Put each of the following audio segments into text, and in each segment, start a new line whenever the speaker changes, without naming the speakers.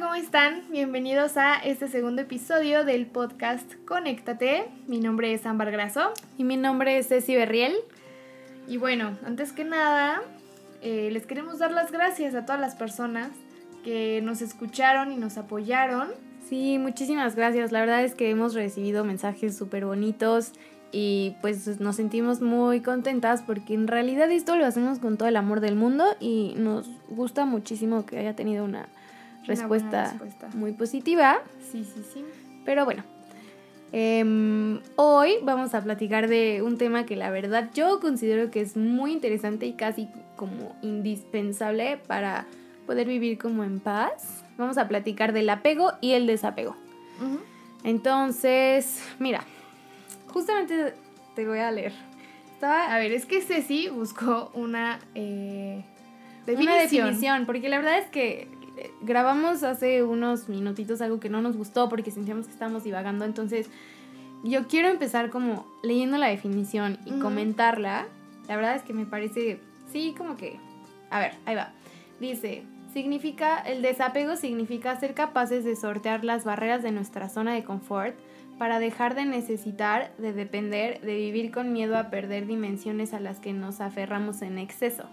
¿cómo están? Bienvenidos a este segundo episodio del podcast Conéctate. Mi nombre es Ámbar Graso.
Y mi nombre es Ceci Berriel.
Y bueno, antes que nada, eh, les queremos dar las gracias a todas las personas que nos escucharon y nos apoyaron.
Sí, muchísimas gracias. La verdad es que hemos recibido mensajes súper bonitos y pues nos sentimos muy contentas porque en realidad esto lo hacemos con todo el amor del mundo y nos gusta muchísimo que haya tenido una respuesta, muy positiva.
Sí, sí, sí.
Pero bueno, em, hoy vamos a platicar de un tema que la verdad yo considero que es muy interesante y casi como indispensable para poder vivir como en paz. Vamos a platicar del apego y el desapego. Entonces, mira, justamente te voy a leer.
A ver, es que Ceci buscó una,
eh, definición. una definición, porque la verdad es que grabamos hace unos minutitos algo que no nos gustó porque sentíamos que estábamos divagando, entonces yo quiero empezar como leyendo la definición y comentarla. La verdad es que me parece, sí, como que, a ver, ahí va. Dice, significa, el desapego significa ser capaces de sortear las barreras de nuestra zona de confort para dejar de necesitar, de depender, de vivir con miedo a perder dimensiones a las que nos aferramos en exceso.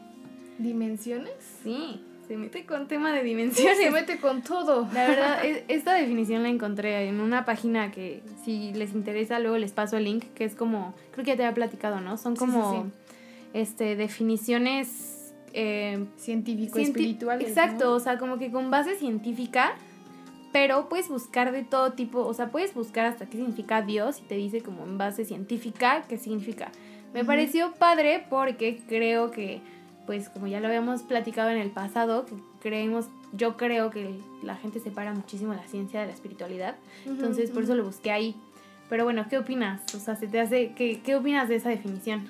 ¿Dimensiones?
Sí. Se mete con tema de dimensiones. Se
mete con todo.
La verdad, e, esta definición la encontré en una página que si les interesa luego les paso el link, que es como, creo que ya te había platicado, ¿no? Son como este definiciones
eh, científico-espirituales.
Exacto, o sea, como que con base científica, pero puedes buscar de todo tipo, o sea, puedes buscar hasta qué significa Dios y te dice como en base científica qué significa. Me pareció padre porque creo que pues como ya lo habíamos platicado en el pasado, que creemos, yo creo que la gente separa muchísimo la ciencia de la espiritualidad, entonces por eso lo busqué ahí. Pero bueno, ¿qué opinas? O sea, se te hace, ¿qué, qué opinas de esa definición?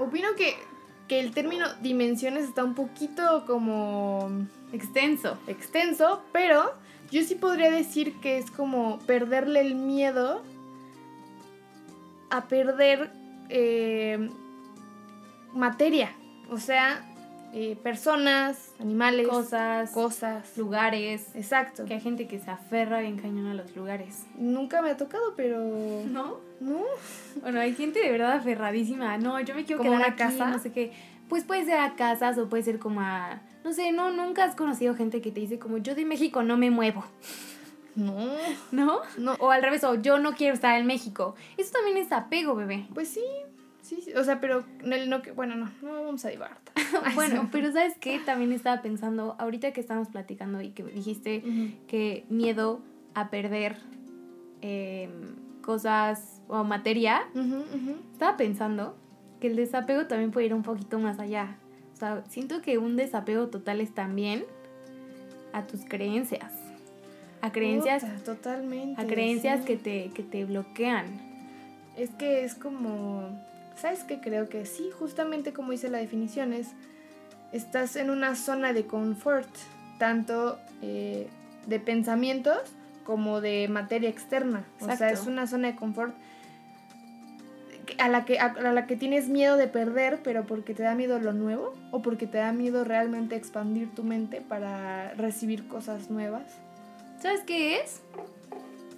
Opino que, que el término dimensiones está un poquito como
extenso.
Extenso, pero yo sí podría decir que es como perderle el miedo a perder eh, materia. O sea, eh, personas, animales,
cosas,
cosas,
lugares.
Exacto.
Que hay gente que se aferra bien cañón a los lugares.
Nunca me ha tocado, pero.
¿No?
No.
Bueno, hay gente de verdad aferradísima. No, yo me quiero quedar a casa. No sé qué. Pues puede ser a casas o puede ser como a. No sé, no, nunca has conocido gente que te dice como yo de México no me muevo.
No.
¿No? No. O al revés, o yo no quiero estar en México. Eso también es apego, bebé.
Pues sí, Sí, o sea, pero el no que, bueno, no, no vamos a divagar.
bueno, pero ¿sabes qué? También estaba pensando, ahorita que estamos platicando y que dijiste que miedo a perder em, cosas o materia, estaba pensando que el desapego también puede ir un poquito más allá. O sea, siento que un desapego total es también a tus creencias. A creencias.
totalmente.
A creencias que, te, que te bloquean.
Es que es como ¿Sabes qué? Creo que sí, justamente como dice la definición, es estás en una zona de confort, tanto eh, de pensamientos como de materia externa. O sea, es una zona de confort a la, que, a, la que tienes miedo de perder, pero porque te da miedo lo nuevo o porque te da miedo realmente expandir tu mente para recibir cosas nuevas.
¿Sabes qué es?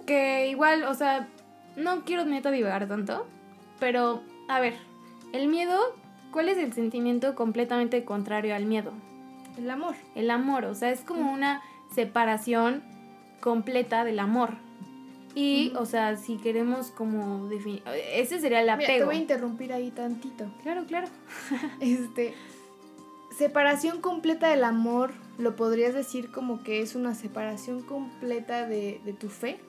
Que igual, o sea, no quiero neta divagar tanto, pero a ver, el miedo, ¿cuál es el sentimiento completamente contrario al miedo?
El amor.
El amor, o sea, es como una separación completa del amor. Y, o sea, si queremos como definir, ese sería el apego.
Mira, te voy a interrumpir ahí tantito.
Claro, claro.
este, separación completa del amor, ¿lo podrías decir como que es una separación completa de, de tu fe?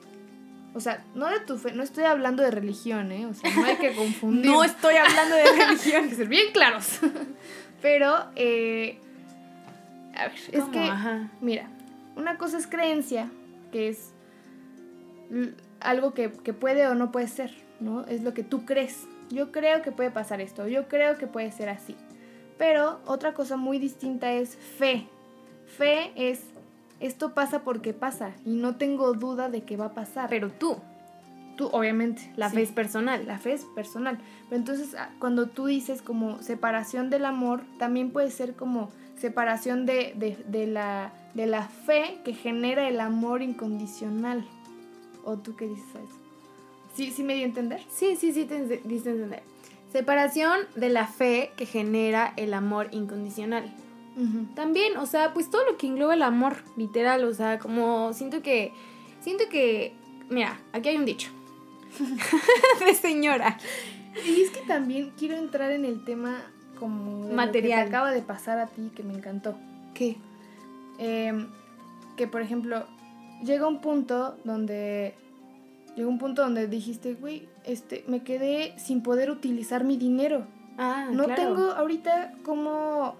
O sea, no de tu fe, no estoy hablando de religión, ¿eh? O sea, no hay que confundir.
no estoy hablando de religión.
hay que ser bien claros. Pero, eh, a ver, es que, mira, una cosa es creencia, que es algo que, que, puede o no puede ser, ¿no? Es lo que tú crees. Yo creo que puede pasar esto, yo creo que puede ser así. Pero otra cosa muy distinta es fe. Fe es esto pasa porque pasa y no tengo duda de que va a pasar.
Pero tú,
tú obviamente,
la fe es personal.
La fe es personal. Pero entonces ah, cuando tú dices como separación del amor, también puede ser como separación de, de, la de la fe que genera el amor incondicional. ¿O tú qué dices a eso? ¿Sí, sí me dio a entender?
Sí, sí, sí, te diste a entender. Separación de la fe que genera el amor incondicional. También, o sea, pues todo lo que engloba el amor, literal, o sea, como siento que, siento que, mira, aquí hay un dicho de señora.
Y es que también quiero entrar en el tema como material. que acaba de pasar a ti que me encantó.
¿Qué?
Em, que por ejemplo, llega un punto donde llega un punto donde dijiste, güey, este, me quedé sin poder utilizar mi dinero.
Ah,
no tengo ahorita como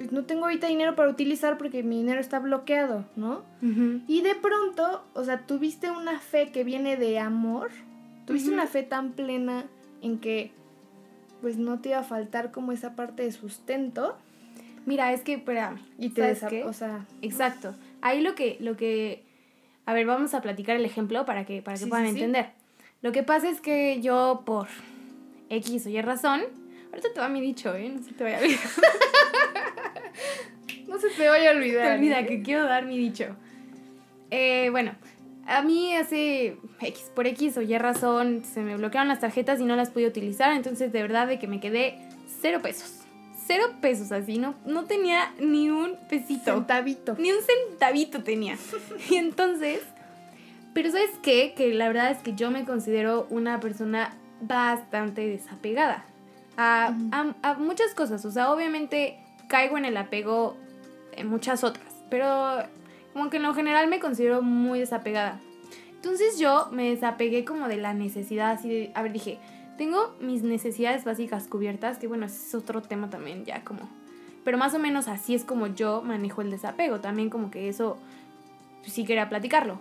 pues, no tengo ahorita dinero para utilizar porque mi dinero está bloqueado, ¿no? Y de pronto, o sea, tuviste una fe que viene de amor, tuviste una fe tan plena en que pues no te iba a faltar como esa parte de sustento.
Mira, es que, espérame.
Y te qué? o sea...
Exacto. Ahí lo que, lo que... A ver, vamos a platicar el ejemplo para que, para que puedan entender. Lo que pasa es que yo, por X o Y razón... Ahorita te va mi dicho, ¿eh? No se te vaya a olvidar.
No se te vaya a olvidar.
Te olvida ¿eh? que quiero dar mi dicho. Eh, bueno, a mí hace X, por X o Y razón se me bloquearon las tarjetas y no las pude utilizar, entonces de verdad de que me quedé cero pesos. Cero pesos así, no, no tenía ni un pesito.
Centavito.
Ni un centavito tenía. y entonces, pero ¿sabes qué? Que la verdad es que yo me considero una persona bastante desapegada a, a muchas cosas. O sea, obviamente caigo en el apego en muchas otras, pero como que en lo general me considero muy desapegada. Entonces yo me desapegué como de la necesidad, así de, a ver, dije, tengo mis necesidades básicas cubiertas, que bueno, ese es otro tema también ya como, pero más o menos así es como yo manejo el desapego, también como que eso pues, sí quería platicarlo.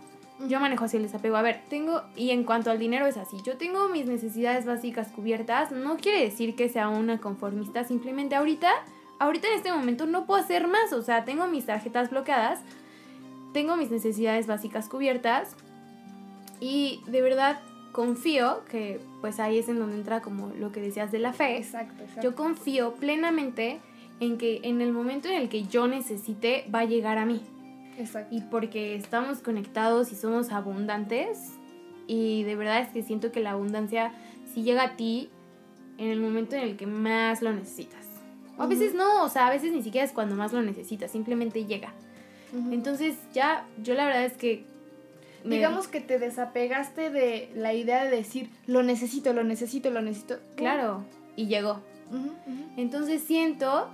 Yo manejo así el desapego. A ver, tengo, y en cuanto al dinero es así, yo tengo mis necesidades básicas cubiertas, no quiere decir que sea una conformista, simplemente ahorita, ahorita en este momento no puedo hacer más, o sea, tengo mis tarjetas bloqueadas, tengo mis necesidades básicas cubiertas y de verdad confío que pues ahí es en donde entra como lo que decías de la fe.
Exacto, exacto.
Yo confío plenamente en que en el momento en el que yo necesite va a llegar a mí.
Exacto.
Y porque estamos conectados y somos abundantes y de verdad es que siento que la abundancia si llega a ti en el momento en el que más lo necesitas. O a veces no, o sea, a veces ni siquiera es cuando más lo necesitas, simplemente llega. Entonces ya, yo la verdad es que...
Digamos que te desapegaste de la idea de decir, lo necesito, lo necesito, lo necesito.
Claro, y llegó. Entonces siento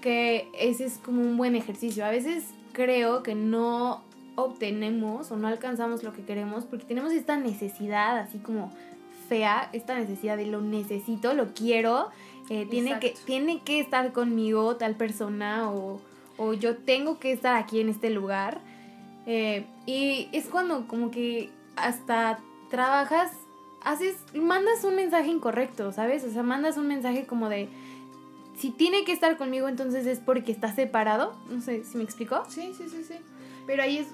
que ese es como un buen ejercicio. A veces creo que no obtenemos o no alcanzamos lo que queremos porque tenemos esta necesidad así como fea, esta necesidad de lo necesito, lo quiero, eh, tiene, que, tiene que estar conmigo tal persona o o yo tengo que estar aquí en este lugar. Eh, y es cuando como que hasta trabajas, haces, mandas un mensaje incorrecto, ¿sabes? O sea, mandas un mensaje como de, si tiene que estar conmigo, entonces es porque está separado. No sé si me explico.
Sí, sí, sí, sí. Pero ahí es,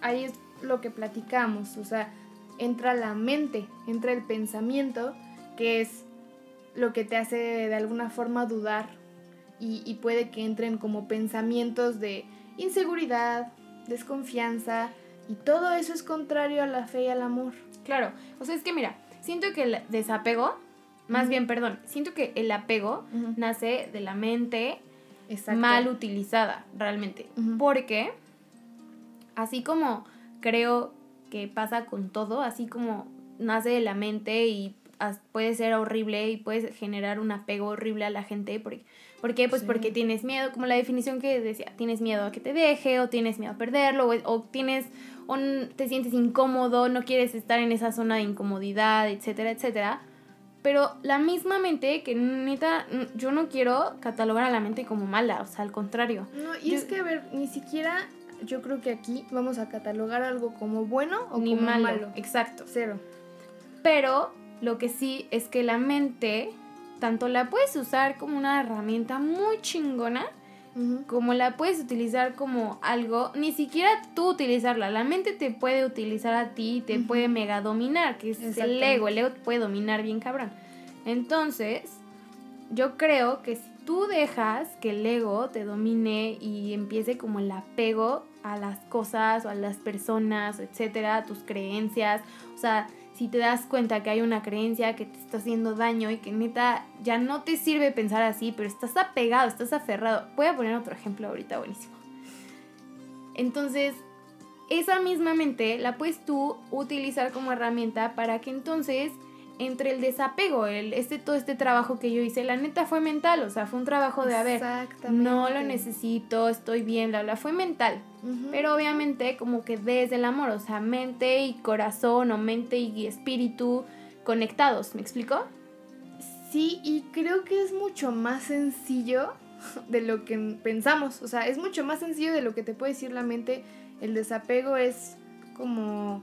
ahí es lo que platicamos, o sea, entra la mente, entra el pensamiento, que es lo que te hace de alguna forma dudar y, puede que entren como pensamientos de inseguridad, desconfianza, y todo eso es contrario a la fe y al amor.
Claro, o sea, es que mira, siento que el desapego, más bien, perdón, siento que el apego nace de la mente mal utilizada, realmente. Porque, así como creo que pasa con todo, así como nace de la mente y puede ser horrible y puede generar un apego horrible a la gente, porque ¿Por qué? Pues porque tienes miedo, como la definición que decía, tienes miedo a que te deje, o tienes miedo a perderlo, o, tienes, o te sientes incómodo, no quieres estar en esa zona de incomodidad, etcétera, etcétera. Pero la misma mente, que neta, yo no quiero catalogar a la mente como mala, o sea, al contrario.
No, y es que, a ver, ni siquiera yo creo que aquí vamos a catalogar algo como bueno o como malo.
Exacto.
Cero.
Pero lo que sí es que la mente tanto la puedes usar como una herramienta muy chingona, como la puedes utilizar como algo, ni siquiera tú utilizarla, la mente te puede utilizar a ti y te puede mega dominar, que es el ego, el ego te puede dominar bien cabrón. Entonces, yo creo que si tú dejas que el ego te domine y empiece como el apego a las cosas o a las personas, etcétera, a tus creencias, o sea, si te das cuenta que hay una creencia que te está haciendo daño y que neta ya no te sirve pensar así, pero estás apegado, estás aferrado. Voy a poner otro ejemplo ahorita buenísimo. Entonces, esa misma mente la puedes tú utilizar como herramienta para que entonces entre el desapego, el, este, todo este trabajo que yo hice, la neta fue mental, o sea, fue un trabajo de, a ver, no lo necesito, estoy bien, bla, bla, fue mental. Pero obviamente como que desde el amor, o sea, mente y corazón o mente y espíritu conectados, ¿me explico?
Sí, y creo que es mucho más sencillo de lo que pensamos, o sea, es mucho más sencillo de lo que te puede decir la mente. El desapego es como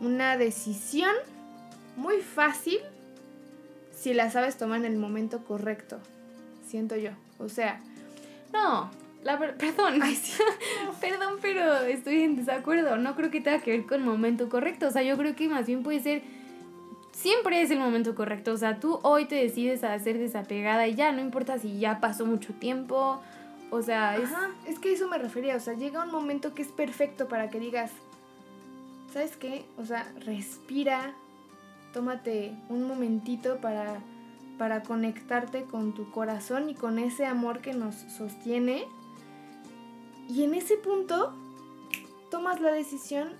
una decisión muy fácil si la sabes tomar en el momento correcto, siento yo. O sea,
no, la perdón, perdón, pero estoy en desacuerdo. No creo que tenga que ver con momento correcto. O sea, yo creo que más bien puede ser. Siempre es el momento correcto. O sea, tú hoy te decides a ser desapegada y ya, no importa si ya pasó mucho tiempo. O sea,
es. es que eso me refería. O sea, llega un momento que es perfecto para que digas. ¿Sabes qué? O sea, respira, tómate un momentito para, para conectarte con tu corazón y con ese amor que nos sostiene. Y en ese punto tomas la decisión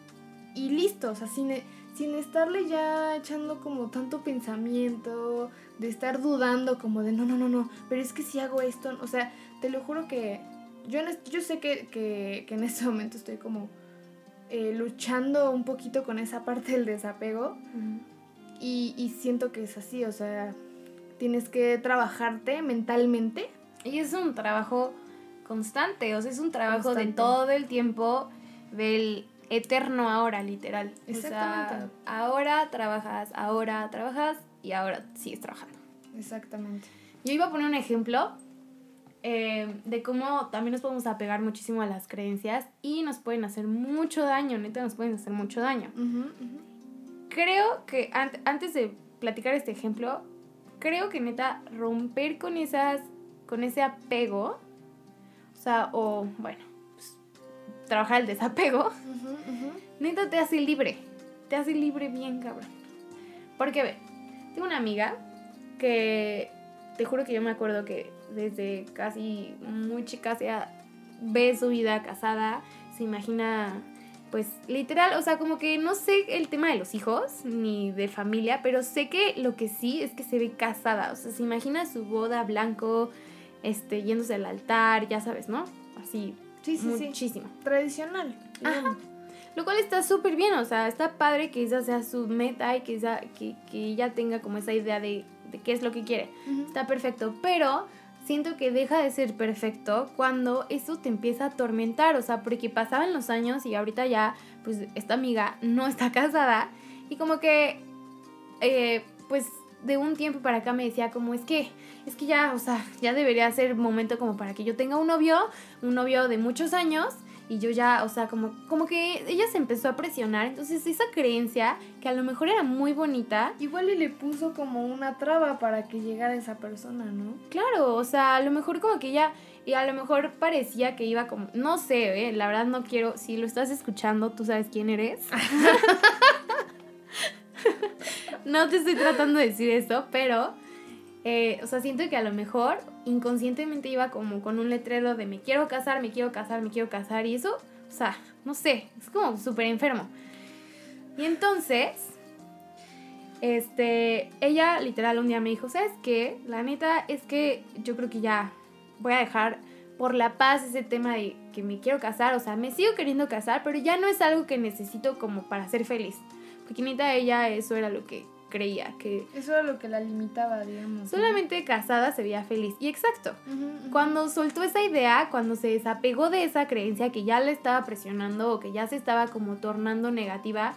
y listo, o sea, sin, sin estarle ya echando como tanto pensamiento, de estar dudando como de no, no, no, no, pero es que si hago esto, o sea, te lo juro que yo, yo sé que, que, en este momento estoy como eh, luchando un poquito con esa parte del desapego. Y, siento que es así, o sea, tienes que trabajarte mentalmente.
Y es un trabajo constante, o sea, es un trabajo de todo el tiempo, del eterno ahora, literal. Exactamente. O sea, ahora trabajas, ahora trabajas y ahora sigues trabajando.
Exactamente.
Yo iba a poner un ejemplo eh, de cómo también nos podemos apegar muchísimo a las creencias y nos pueden hacer mucho daño, neta, nos pueden hacer mucho daño creo que antes de platicar este ejemplo, creo que neta romper con esas, con ese apego, o sea, o bueno, pues, trabajar el desapego, neta te hace libre, te hace libre bien cabrón. Porque ve, tengo una amiga que te juro que yo me acuerdo que desde casi muy chica sea ve su vida casada, se imagina pues literal, o sea, como que no sé el tema de los hijos ni de familia, pero sé que lo que sí es que se ve casada, o sea, se imagina su boda blanco, este, yéndose al altar, ya sabes, ¿no? Así, sí, sí, muchísimo.
Tradicional.
Ajá. Lo cual está súper bien, o sea, está padre que esa sea su meta y que, esa, que, que ella tenga como esa idea de, de qué es lo que quiere. Está perfecto, pero siento que deja de ser perfecto cuando eso te empieza a atormentar, o sea, porque pasaban los años y ahorita ya, pues esta amiga no está casada y como que, eh, pues de un tiempo para acá me decía como es que, es que ya, o sea, ya debería ser momento como para que yo tenga un novio, un novio de muchos años y yo ya, o sea, como, como que ella se empezó a presionar. Entonces esa creencia, que a lo mejor era muy bonita.
Igual y le puso como una traba para que llegara esa persona, ¿no?
Claro, o sea, a lo mejor como que ella, y a lo mejor parecía que iba como, no sé, ¿eh? la verdad no quiero, si lo estás escuchando, tú sabes quién eres. no te estoy tratando de decir eso, pero eh, o sea, siento que a lo mejor inconscientemente iba como con un letrero de me quiero casar, me quiero casar, me quiero casar y eso, o sea, no sé, es como súper enfermo. Y entonces, este, ella literal un día me dijo, ¿sabes qué? La neta es que yo creo que ya voy a dejar por la paz ese tema de que me quiero casar, o sea, me sigo queriendo casar, pero ya no es algo que necesito como para ser feliz. Porque neta ella eso era lo que creía que...
Eso era lo que la limitaba, digamos.
Solamente casada se veía feliz. Y exacto, cuando soltó esa idea, cuando se desapegó de esa creencia que ya le estaba presionando o que ya se estaba como tornando negativa,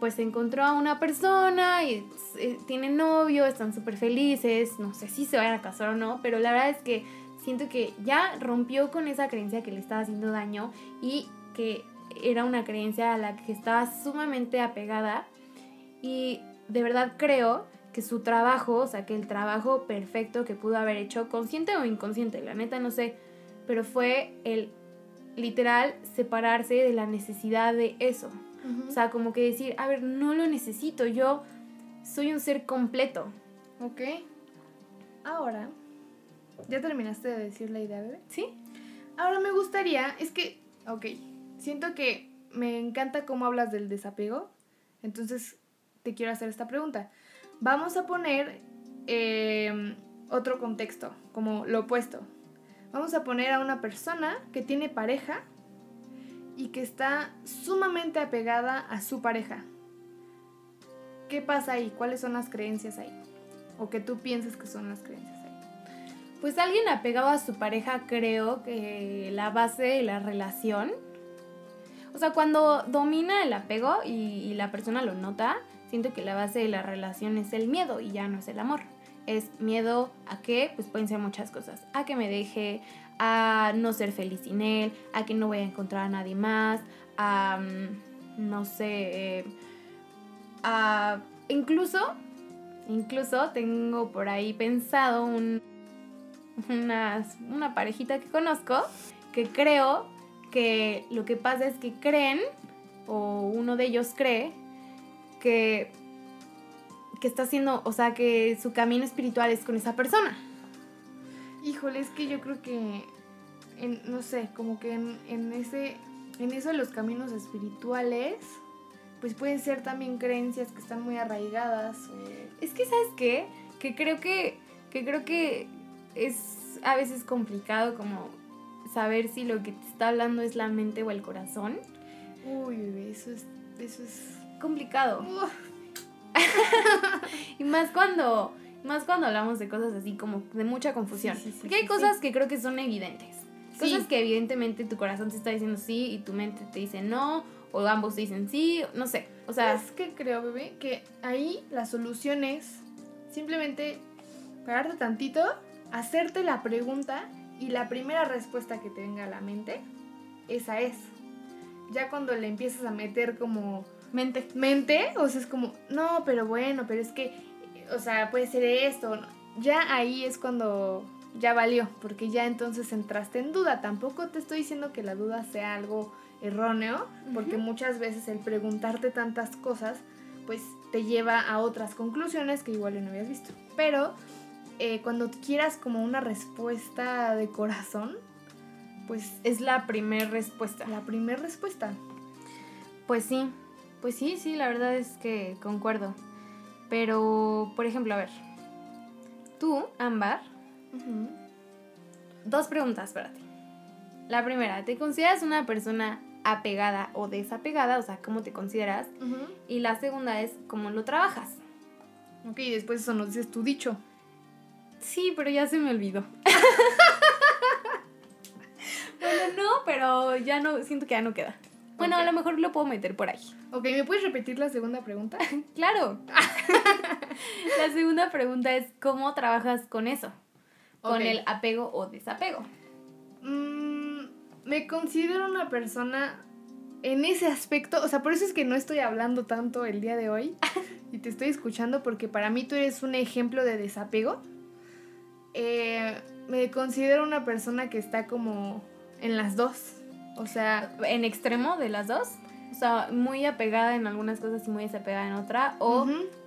pues encontró a una persona y eh, tiene novio, están súper felices, no sé si se vayan a casar o no, pero la verdad es que siento que ya rompió con esa creencia que le estaba haciendo daño y que era una creencia a la que estaba sumamente apegada y de verdad creo que su trabajo, o sea, que el trabajo perfecto que pudo haber hecho, consciente o inconsciente, la neta no sé, pero fue el literal separarse de la necesidad de eso. O sea, como que decir, a ver, no lo necesito, yo soy un ser completo.
Ok. Ahora, ¿ya terminaste de decir la idea, bebé?
Sí.
Ahora me gustaría, es que, ok, siento que me encanta cómo hablas del desapego, entonces te quiero hacer esta pregunta. Vamos a poner em, otro contexto, como lo opuesto. Vamos a poner a una persona que tiene pareja y que está sumamente apegada a su pareja. ¿Qué pasa ahí? ¿Cuáles son las creencias ahí? O que tú piensas que son las creencias ahí.
Pues alguien apegado a su pareja creo que la base de la relación, o sea, cuando domina el apego y, y la persona lo nota, siento que la base de la relación es el miedo y ya no es el amor. Es miedo a que, pues pueden ser muchas cosas, a que me deje, a no ser feliz sin él, a que no voy a encontrar a nadie más, a, mm, no sé, a, incluso, incluso tengo por ahí pensado un, una, una parejita que conozco que creo que lo que pasa es que creen, o uno de ellos cree, que, que está haciendo, o sea, que su camino espiritual es con esa persona.
Híjole, es que yo creo que, en, no sé, como que en, en, ese, en eso de los caminos espirituales, pues pueden ser también creencias que están muy arraigadas.
Es que, ¿sabes qué? Que creo que, que creo que es a veces complicado como saber si lo que te está hablando es la mente o el corazón.
Uy, eso es, eso es
complicado. y más cuando, más cuando hablamos de cosas así como de mucha confusión. Porque hay cosas que creo que son evidentes. Cosas que evidentemente tu corazón te está diciendo sí y tu mente te dice no, o ambos te dicen sí, no sé. O sea,
es que creo, bebé, que ahí la solución es simplemente pararte tantito, hacerte la pregunta y la primera respuesta que te venga a la mente, esa es. Ya cuando le empiezas a meter como
Mente.
Mente, o sea, es como, no, pero bueno, pero es que, o sea, puede ser esto. Ya ahí es cuando ya valió, porque ya entonces entraste en duda. Tampoco te estoy diciendo que la duda sea algo erróneo, porque muchas veces el preguntarte tantas cosas, pues te lleva a otras conclusiones que igual no habías visto. Pero eh, cuando quieras como una respuesta de corazón, pues...
Es la primera respuesta.
La primera respuesta.
Pues sí, pues sí, sí, la verdad es que concuerdo. Pero, por ejemplo, a ver. Tú, Ámbar, dos preguntas para ti. La primera, ¿te consideras una persona apegada o desapegada? O sea, ¿cómo te consideras? Y la segunda es, ¿cómo lo trabajas?
Ok, después eso nos dices tu dicho.
Sí, pero ya se me olvidó. bueno, no, pero ya no, siento que ya no queda. Bueno, a lo mejor lo puedo meter por ahí.
Ok, ¿me puedes repetir la segunda pregunta?
claro. la segunda pregunta es, ¿cómo trabajas con eso? Con el apego o desapego.
Mm, me considero una persona en ese aspecto, o sea, por eso es que no estoy hablando tanto el día de hoy y te estoy escuchando porque para mí tú eres un ejemplo de desapego. Eh, me considero una persona que está como en las dos. O sea,
en extremo de las dos. O sea, muy apegada en algunas cosas y muy desapegada en otra. O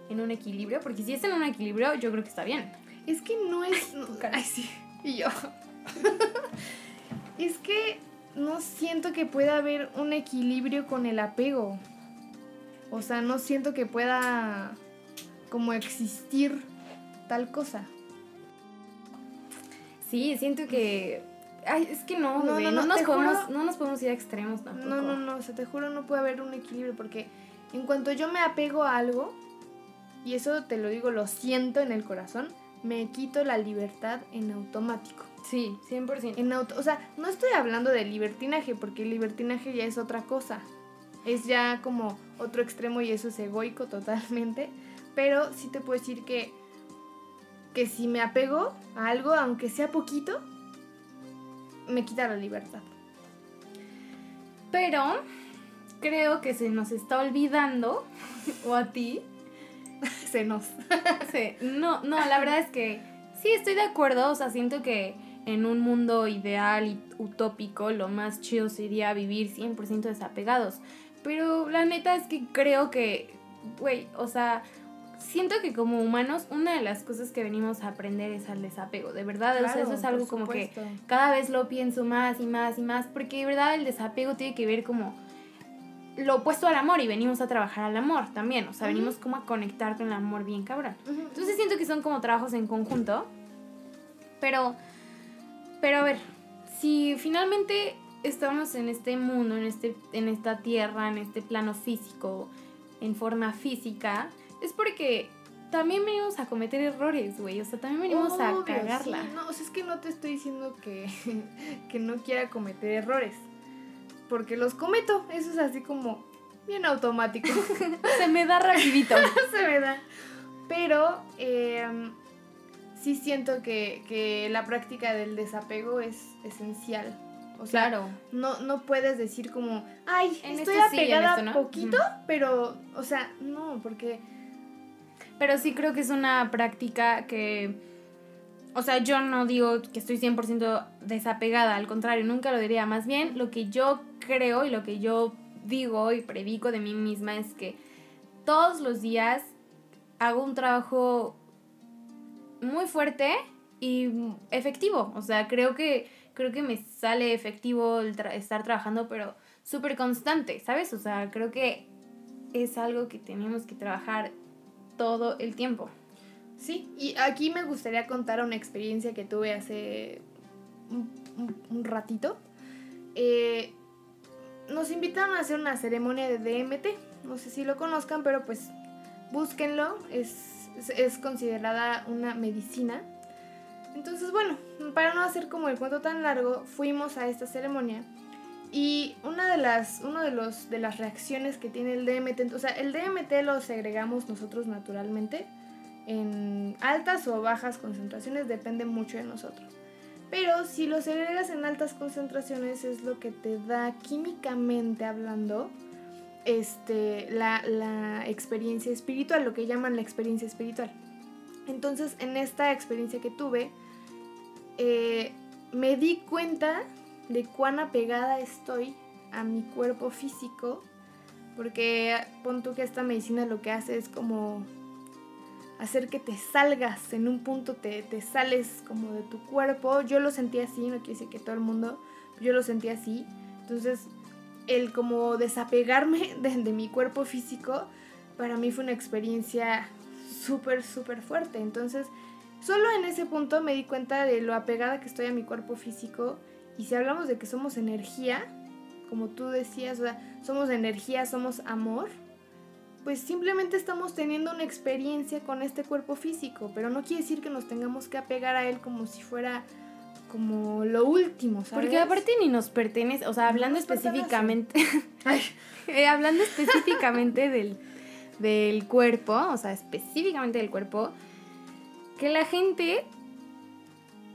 en un equilibrio. Porque si es en un equilibrio, yo creo que está bien.
Es que no es. ay, sí. Y yo. es que no siento que pueda haber un equilibrio con el apego. O sea, no siento que pueda como existir tal cosa.
Sí, siento que Ay, es que no, no, no, no, nos podemos, no nos podemos ir a extremos tampoco.
No, no, no, o sea, te juro, no puede haber un equilibrio porque en cuanto yo me apego a algo, y eso te lo digo, lo siento en el corazón, me quito la libertad en automático.
Sí, 100%.
En auto, o sea, no estoy hablando de libertinaje, porque el libertinaje ya es otra cosa. Es ya como otro extremo y eso es egoico totalmente. Pero sí te puedo decir que, que si me apego a algo, aunque sea poquito, me quita la libertad.
Pero creo que se nos está olvidando, o a ti,
Senos.
sí, no, no, la verdad es que sí, estoy de acuerdo, o sea, siento que en un mundo ideal y utópico lo más chido sería vivir 100% desapegados. Pero la neta es que creo que, güey, o sea, siento que como humanos una de las cosas que venimos a aprender es al desapego, de verdad, o sea, eso es algo como que cada vez lo pienso más y más y más, porque de verdad el desapego tiene que ver como lo opuesto al amor y venimos a trabajar al amor también, o sea, venimos como a conectar con el amor bien cabrón. Entonces siento que son como trabajos en conjunto, pero, pero a ver, si finalmente estamos en este mundo, en, este, en esta tierra, en este plano físico, en forma física, es porque también venimos a cometer errores, güey. O sea, también venimos a cagarla.
No, o sea, es que no te estoy diciendo que, que no quiera cometer errores. Porque los cometo. Eso es así como bien automático.
Se me da rapidito.
Se me da. Pero em, sí siento que, que la práctica del desapego es esencial. O sea, claro. no, no puedes decir como, ay, estoy apegada ¿no? poquito, pero, o sea, no, porque
pero sí creo que es una práctica que, o sea, yo no digo que estoy 100% desapegada, al contrario, nunca lo diría. Más bien, lo que yo creo y lo que yo digo y predico de mí misma es que todos los días hago un trabajo muy fuerte y efectivo. O sea, creo que, creo que me sale efectivo estar trabajando, pero súper constante, ¿sabes? O sea, creo que es algo que tenemos que trabajar todo el tiempo.
Sí, y aquí me gustaría contar una experiencia que tuve hace un, ratito. Eh, nos invitaron a hacer una ceremonia de DMT. No sé si lo conozcan, pero pues búsquenlo. Es, es, considerada una medicina. Entonces, bueno, para no hacer como el cuento tan largo, fuimos a esta ceremonia. Y una de las, uno de, los, de las reacciones que tiene el DMT, o sea, el DMT lo segregamos nosotros naturalmente en altas o bajas concentraciones, depende mucho de nosotros. Pero si lo segregas en altas concentraciones es lo que te da químicamente hablando este, la, la experiencia espiritual, lo que llaman la experiencia espiritual. Entonces, en esta experiencia que tuve, eh, me di cuenta de cuán apegada estoy a mi cuerpo físico, porque pon tú que esta medicina lo que hace es como hacer que te salgas, en un punto te, sales como de tu cuerpo. Yo lo sentí así, no quiere decir que todo el mundo, yo lo sentí así. Entonces, el como desapegarme de, de mi cuerpo físico, para mí fue una experiencia súper, súper fuerte. Entonces, solo en ese punto me di cuenta de lo apegada que estoy a mi cuerpo físico y si hablamos de que somos energía, como tú decías, o sea, somos energía, somos amor, pues simplemente estamos teniendo una experiencia con este cuerpo físico, pero no quiere decir que nos tengamos que apegar a él como si fuera como lo último, ¿sabes?
Porque aparte ni nos pertenece, o sea, hablando específicamente, eh, hablando específicamente del, del cuerpo, o sea, específicamente del cuerpo, que la gente,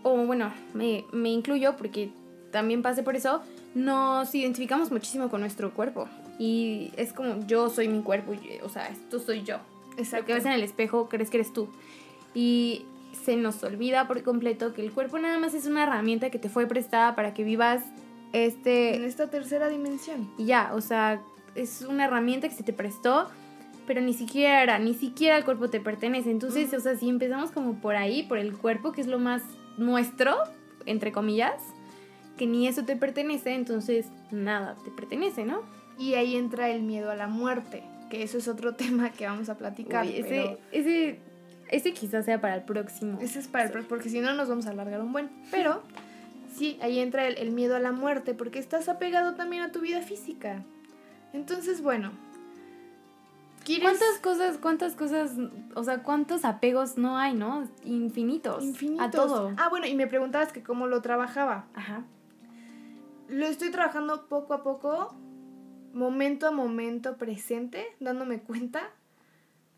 o bueno, me, me incluyo porque también pase por eso, nos identificamos muchísimo con nuestro cuerpo. Y es como, yo soy mi cuerpo, o sea, esto soy yo. Exacto. Lo que ves en el espejo, crees que eres tú. Y se nos olvida por completo que el cuerpo nada más es una herramienta que te fue prestada para que vivas este...
En esta tercera dimensión.
Y ya, o sea, es una herramienta que se te prestó, pero ni siquiera, ni siquiera el cuerpo te pertenece. Entonces, o sea, si empezamos como por ahí, por el cuerpo, que es lo más nuestro, entre comillas, que ni eso te pertenece, entonces nada te pertenece, ¿no?
Y ahí entra el miedo a la muerte, que eso es otro tema que vamos a platicar.
ese, ese, ese quizás sea para el próximo.
Ese es para el próximo, porque si no nos vamos a alargar un buen. Pero sí, ahí entra el, el miedo a la muerte, porque estás apegado también a tu vida física. Entonces, bueno,
¿Cuántas cosas, cuántas cosas, o sea, cuántos apegos no hay, no? Infinitos. Infinitos. A todo.
Ah, bueno, y me preguntabas que cómo lo trabajaba. Ajá lo estoy trabajando poco a poco, momento a momento presente, dándome cuenta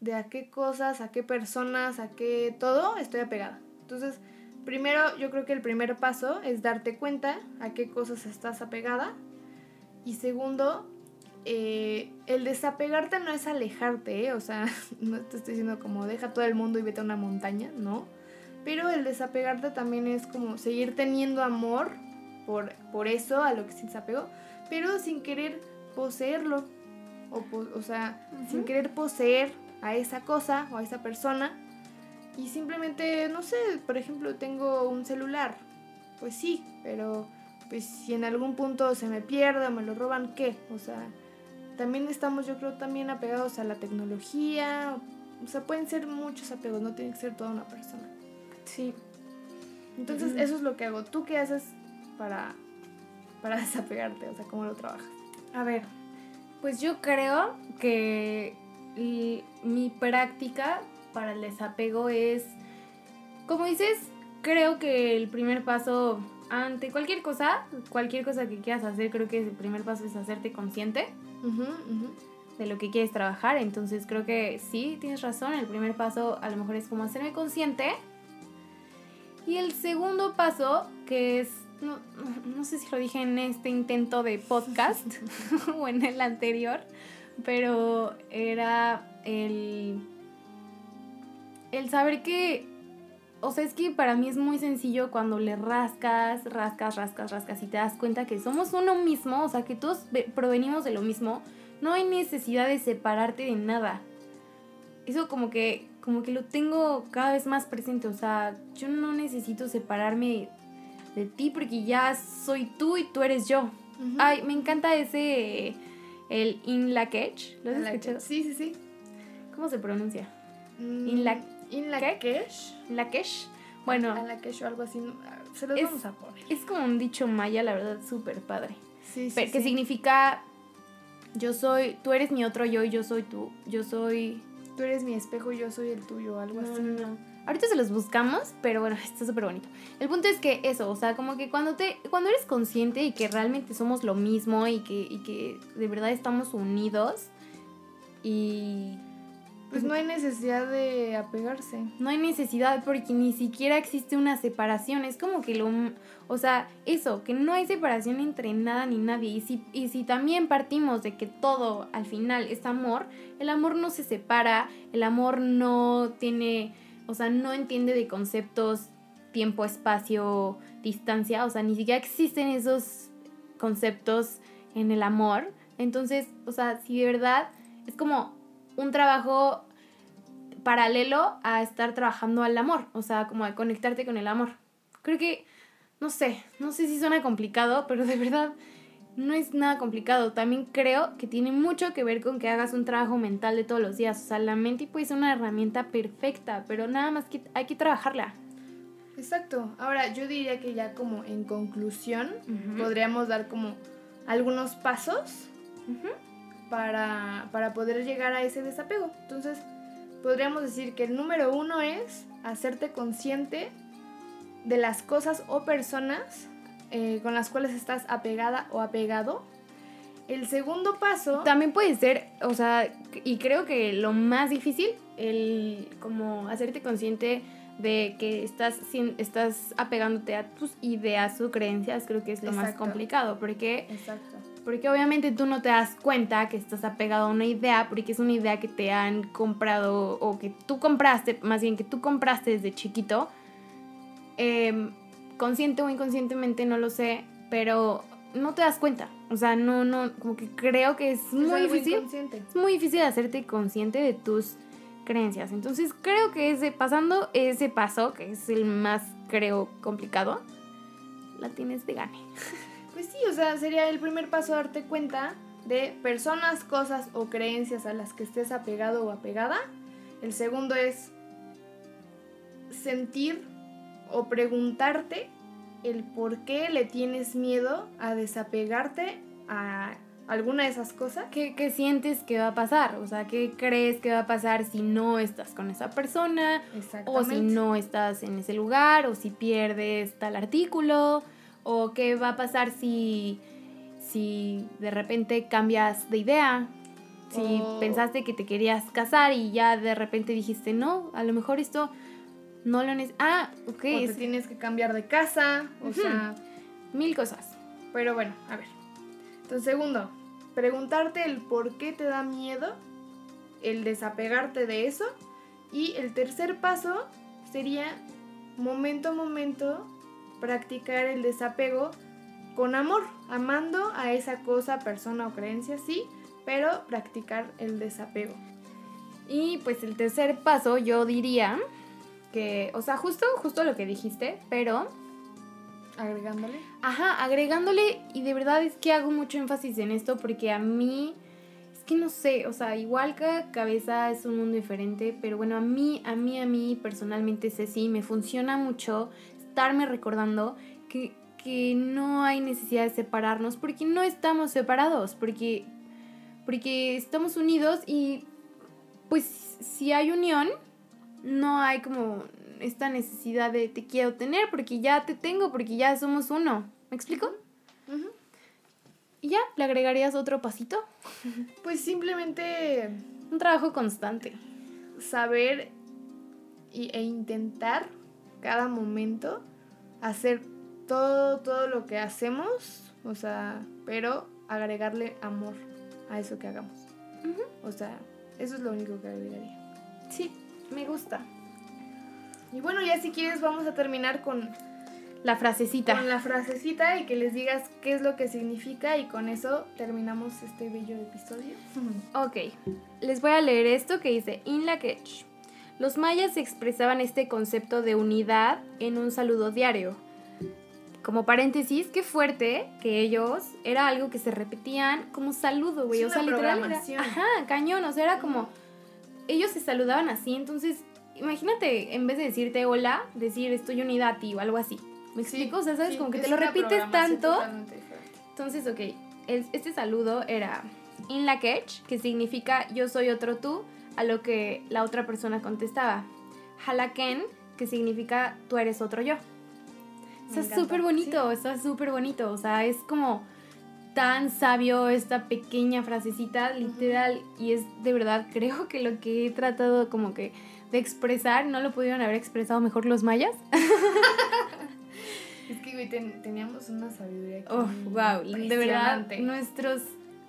de a qué cosas, a qué personas, a qué todo estoy apegada. Entonces, primero yo creo que el primer paso es darte cuenta a qué cosas estás apegada. Y segundo, eh, el desapegarte no es alejarte, ¿eh? o sea, no te estoy diciendo como deja todo el mundo y vete a una montaña, no. Pero el desapegarte también es como seguir teniendo amor por, por eso, a lo que se desapegó, pero sin querer poseerlo. O, o sea, sin querer poseer a esa cosa o a esa persona. Y simplemente, no sé, por ejemplo, tengo un celular. Pues sí, pero pues si en algún punto se me pierde o me lo roban, ¿qué? O sea, también estamos, yo creo, también apegados a la tecnología. O sea, pueden ser muchos apegos, no tiene que ser toda una persona.
Sí.
Entonces, eso es lo que hago. ¿Tú qué haces para, para desapegarte? O sea, ¿cómo lo trabajas?
A ver, pues yo creo que mi práctica para el desapego es, como dices, creo que el primer paso ante cualquier cosa, cualquier cosa que quieras hacer, creo que el primer paso es hacerte consciente de lo que quieres trabajar. Entonces creo que sí, tienes razón, el primer paso a lo mejor es como hacerme consciente. Y el segundo paso, que es, no, no sé si lo dije en este intento de podcast o en el anterior, pero era el, el saber que, o sea, es que para mí es muy sencillo cuando le rascas, rascas, rascas, rascas y te das cuenta que somos uno mismo, o sea, que todos provenimos de lo mismo, no hay necesidad de separarte de nada. Eso como que, como que lo tengo cada vez más presente, o sea, yo no necesito separarme de ti porque ya soy tú y tú eres yo. Ay, me encanta ese el In ¿Lo has escuchado?
Sí, sí, sí.
¿Cómo se pronuncia?
Mm, in la In
Bueno.
o algo así. Se los vamos a poner.
Es como un dicho maya, la verdad, súper padre.
Sí, sí.
que significa yo soy, tú eres mi otro yo y yo soy tú. Yo soy.
Tú eres mi espejo y yo soy el tuyo, algo así.
No. Ahorita se los buscamos, pero bueno, está súper bonito. El punto es que eso, o sea, como que cuando te cuando eres consciente y que realmente somos lo mismo y que, y que de verdad estamos unidos y...
Pues no hay necesidad de apegarse.
No hay necesidad porque ni siquiera existe una separación. Es como que lo... O sea, eso, que no hay separación entre nada ni nadie. Y si, y si también partimos de que todo al final es amor, el amor no se separa, el amor no tiene o sea, no entiende de conceptos tiempo, espacio, distancia, o sea, ni siquiera existen esos conceptos en el amor. Entonces, o sea, si de verdad es como un trabajo paralelo a estar trabajando al amor, o sea, como a conectarte con el amor. Creo que, no sé, no sé si suena complicado, pero de verdad no es nada complicado. También creo que tiene mucho que ver con que hagas un trabajo mental de todos los días. O sea, la mente puede ser una herramienta perfecta, pero nada más que hay que trabajarla.
Exacto. Ahora, yo diría que ya como en conclusión, podríamos dar como algunos pasos para, para poder llegar a ese desapego. Entonces, podríamos decir que el número uno es hacerte consciente de las cosas o personas eh, con las cuales estás apegada o apegado. El segundo paso...
También puede ser, o sea, y creo que lo más difícil, el como hacerte consciente de que estás, estás apegándote a tus ideas o creencias, creo que es lo más complicado, porque...
Exacto.
Porque obviamente tú no te das cuenta que estás apegado a una idea, porque es una idea que te han comprado o que tú compraste, más bien que tú compraste desde chiquito. Eh, consciente o inconscientemente, no lo sé, pero no te das cuenta. O sea, no, no, como que creo que es muy difícil. Es muy difícil hacerte consciente de tus creencias. Entonces creo que ese, pasando ese paso, que es el más, creo, complicado, la tienes de gane.
Pues sí, o sea, sería el primer paso darte cuenta de personas, cosas o creencias a las que estés apegado o apegada. El segundo es sentir o preguntarte el por qué le tienes miedo a desapegarte a alguna de esas cosas.
¿Qué, ¿Qué, sientes que va a pasar? O sea, ¿qué crees que va a pasar si no estás con esa persona? O si no estás en ese lugar, o si pierdes tal artículo, o qué va a pasar si, si de repente cambias de idea. Si pensaste que te querías casar y ya de repente dijiste, no, a lo mejor esto no lo necesitas. Ah, ok.
O te tienes que cambiar de casa, o sea,
mil cosas.
Pero bueno, a ver. Entonces, segundo, preguntarte el por qué te da miedo, el desapegarte de eso. Y el tercer paso sería momento a momento practicar el desapego con amor, amando a esa cosa, persona o creencia, sí, pero practicar el desapego.
Y pues el tercer paso yo diría que, o sea, justo, justo lo que dijiste, pero...
Agregándole.
Ajá, agregándole y de verdad es que hago mucho énfasis en esto porque a mí, es que no sé, o sea, igual cada cabeza es un mundo diferente, pero bueno, a mí, a mí, a mí personalmente, sí me funciona mucho estarme recordando que, que no hay necesidad de separarnos porque no estamos separados, porque, porque estamos unidos y pues si hay unión, no hay como esta necesidad de te quiero tener porque ya te tengo, porque ya somos uno. ¿Me explico? ¿Y ya? ¿Le agregarías otro pasito?
Pues simplemente...
Un trabajo constante.
Saber e intentar cada momento hacer todo, todo lo que hacemos, o sea, pero agregarle amor a eso que hagamos. O sea, eso es lo único que agregaría.
Sí, me gusta.
Y bueno, ya si quieres vamos a terminar con
la frasecita.
Con la frasecita y que les digas qué es lo que significa y con eso terminamos este bello episodio.
ok, les voy a leer esto que dice In la Los mayas expresaban este concepto de unidad en un saludo diario. Como paréntesis, qué fuerte que ellos era algo que se repetían como saludo, güey. o sea, literal. ajá, cañón. O sea, era como. Ellos se saludaban así, entonces. Imagínate, en vez de decirte hola, decir estoy unida a ti o algo así. ¿Me explico? o sea, ¿sabes? como que te lo repites tanto. Entonces, ok. este saludo era in la catch, que significa yo soy otro tú, a lo que la otra persona contestaba. Halaken, que significa tú eres otro yo. Está súper bonito, está súper bonito. O sea, es como tan sabio esta pequeña frasecita, literal. Y es de verdad, creo que lo que he tratado como que de expresar, no lo pudieron haber expresado mejor los mayas.
es que, teníamos una sabiduría.
Oh, wow, de verdad, nuestros...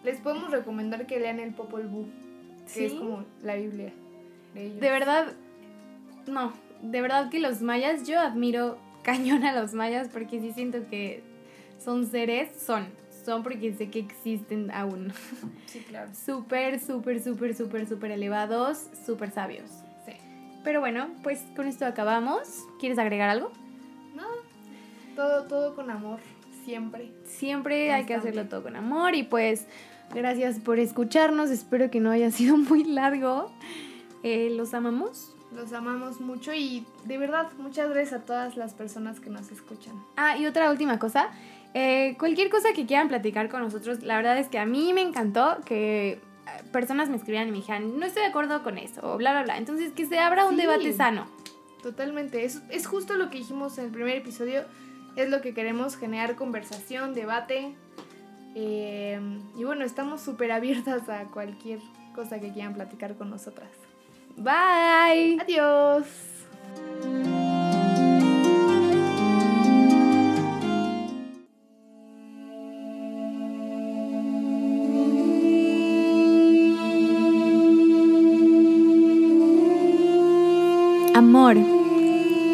Les podemos recomendar que lean el Popol Vuh, que es como la Biblia
de ellos. De verdad, no, de verdad que los mayas yo admiro cañón a los mayas porque sí siento que son seres, son, son porque sé que existen aún.
Sí, claro.
súper, súper, súper, súper, súper elevados, súper sabios.
Sí.
Pero bueno, pues con esto acabamos. ¿Quieres agregar algo?
No, todo, todo con amor, siempre.
Siempre hay que hacerlo todo con amor y pues gracias por escucharnos. Espero que no haya sido muy largo. Eh, los amamos.
Los amamos mucho y de verdad muchas gracias a todas las personas que nos escuchan.
Ah, y otra última cosa. Eh, cualquier cosa que quieran platicar con nosotros, la verdad es que a mí me encantó que eh, personas me escribieran y me dijeran, no estoy de acuerdo con eso, o bla, bla, bla. Entonces, que se abra un debate sano.
Totalmente, es, es justo lo que dijimos en el primer episodio, es lo que queremos, generar conversación, debate. Eh, y bueno, estamos súper abiertas a cualquier cosa que quieran platicar con nosotras.
Bye.
Adiós.
Amor,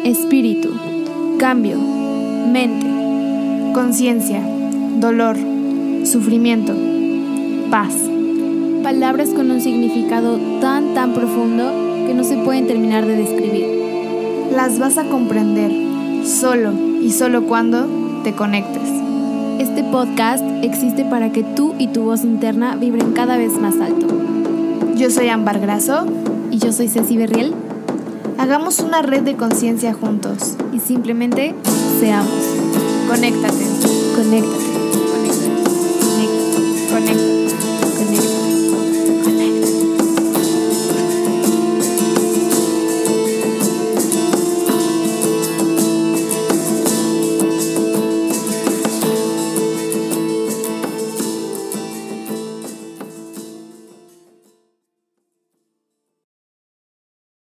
espíritu, cambio, mente,
conciencia, dolor, sufrimiento, paz
palabras con un significado tan, tan profundo que no se pueden terminar de describir.
Las vas a comprender solo y solo cuando te conectes.
Este podcast existe para que tú y tu voz interna vibren cada vez más alto.
Yo soy Ambar Graso.
Y yo soy Ceci Berriel.
Hagamos una red de conciencia juntos.
Y simplemente seamos.
Conéctate.
Conéctate.